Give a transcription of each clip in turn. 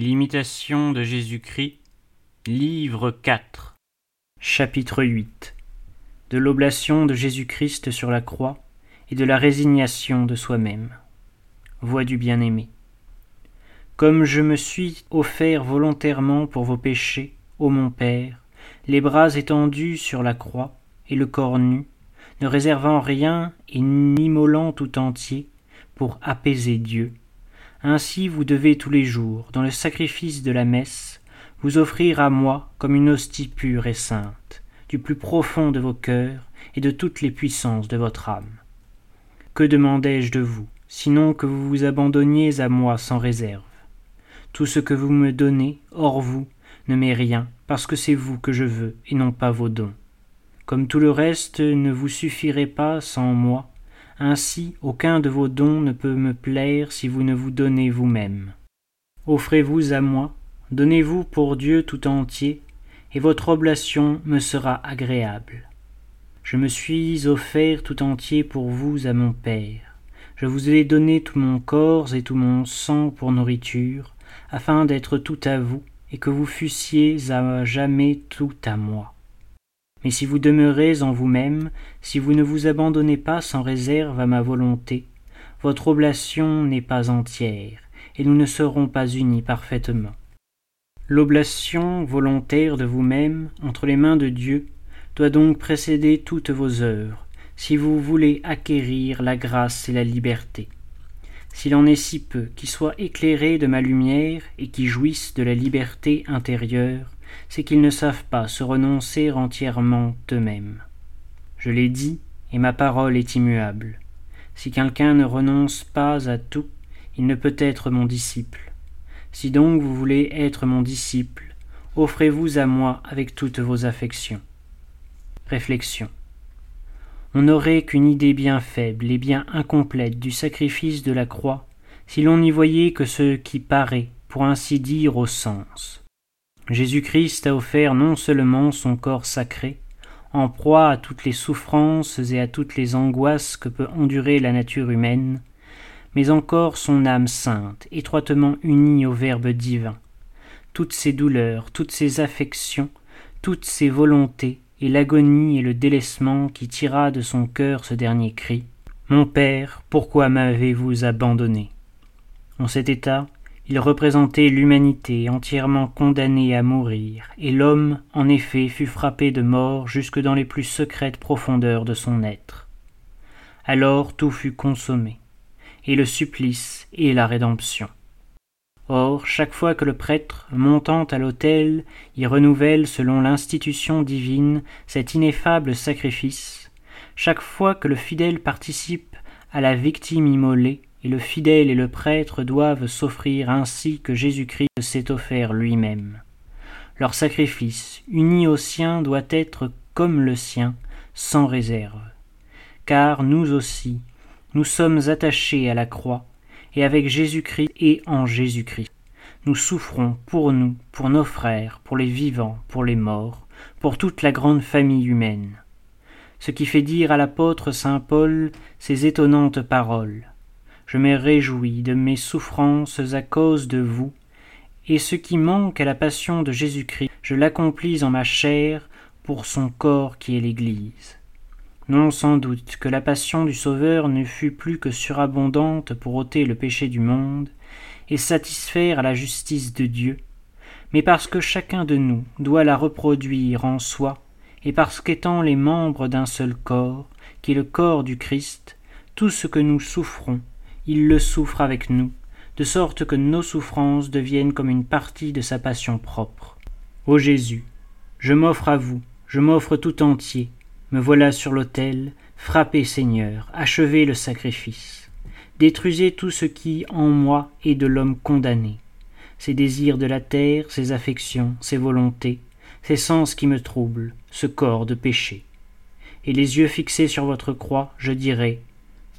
L'imitation de Jésus-Christ, livre 4, chapitre 8 De l'oblation de Jésus-Christ sur la croix et de la résignation de soi-même. Voix du bien-aimé. Comme je me suis offert volontairement pour vos péchés, ô mon Père, les bras étendus sur la croix et le corps nu, ne réservant rien et n'immolant tout entier pour apaiser Dieu, ainsi vous devez tous les jours, dans le sacrifice de la messe, vous offrir à moi comme une hostie pure et sainte, du plus profond de vos cœurs et de toutes les puissances de votre âme. Que demandais-je de vous, sinon que vous vous abandonniez à moi sans réserve? Tout ce que vous me donnez, hors vous, ne m'est rien, parce que c'est vous que je veux, et non pas vos dons. Comme tout le reste ne vous suffirait pas sans moi, ainsi aucun de vos dons ne peut me plaire si vous ne vous donnez vous-même. Offrez-vous à moi, donnez-vous pour Dieu tout entier, et votre oblation me sera agréable. Je me suis offert tout entier pour vous à mon Père. Je vous ai donné tout mon corps et tout mon sang pour nourriture, afin d'être tout à vous, et que vous fussiez à jamais tout à moi. Mais si vous demeurez en vous-même, si vous ne vous abandonnez pas sans réserve à ma volonté, votre oblation n'est pas entière, et nous ne serons pas unis parfaitement. L'oblation volontaire de vous-même, entre les mains de Dieu, doit donc précéder toutes vos œuvres, si vous voulez acquérir la grâce et la liberté. S'il en est si peu qui soient éclairés de ma lumière et qui jouissent de la liberté intérieure, c'est qu'ils ne savent pas se renoncer entièrement eux-mêmes. Je l'ai dit, et ma parole est immuable. Si quelqu'un ne renonce pas à tout, il ne peut être mon disciple. Si donc vous voulez être mon disciple, offrez-vous à moi avec toutes vos affections. Réflexion. On n'aurait qu'une idée bien faible et bien incomplète du sacrifice de la croix si l'on n'y voyait que ce qui paraît, pour ainsi dire, au sens. Jésus-Christ a offert non seulement son corps sacré, en proie à toutes les souffrances et à toutes les angoisses que peut endurer la nature humaine, mais encore son âme sainte, étroitement unie au Verbe divin, toutes ses douleurs, toutes ses affections, toutes ses volontés, et l'agonie et le délaissement qui tira de son cœur ce dernier cri. Mon Père, pourquoi m'avez-vous abandonné? En cet état, il représentait l'humanité entièrement condamnée à mourir, et l'homme, en effet, fut frappé de mort jusque dans les plus secrètes profondeurs de son être. Alors tout fut consommé, et le supplice et la rédemption. Or, chaque fois que le prêtre, montant à l'autel, y renouvelle selon l'institution divine cet ineffable sacrifice, chaque fois que le fidèle participe à la victime immolée, et le fidèle et le prêtre doivent s'offrir ainsi que Jésus-Christ s'est offert lui-même. Leur sacrifice, uni au sien, doit être comme le sien, sans réserve. Car nous aussi, nous sommes attachés à la croix, et avec Jésus-Christ et en Jésus-Christ. Nous souffrons pour nous, pour nos frères, pour les vivants, pour les morts, pour toute la grande famille humaine. Ce qui fait dire à l'apôtre saint Paul ces étonnantes paroles je me réjouis de mes souffrances à cause de vous, et ce qui manque à la passion de Jésus-Christ, je l'accomplis en ma chair pour son corps qui est l'Église. Non sans doute que la passion du Sauveur ne fut plus que surabondante pour ôter le péché du monde, et satisfaire à la justice de Dieu, mais parce que chacun de nous doit la reproduire en soi, et parce qu'étant les membres d'un seul corps, qui est le corps du Christ, tout ce que nous souffrons il le souffre avec nous, de sorte que nos souffrances deviennent comme une partie de sa passion propre. Ô Jésus, je m'offre à vous, je m'offre tout entier, me voilà sur l'autel, frappez Seigneur, achevez le sacrifice. Détruisez tout ce qui, en moi, est de l'homme condamné, ses désirs de la terre, ses affections, ses volontés, ses sens qui me troublent, ce corps de péché. Et les yeux fixés sur votre croix, je dirai,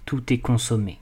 tout est consommé.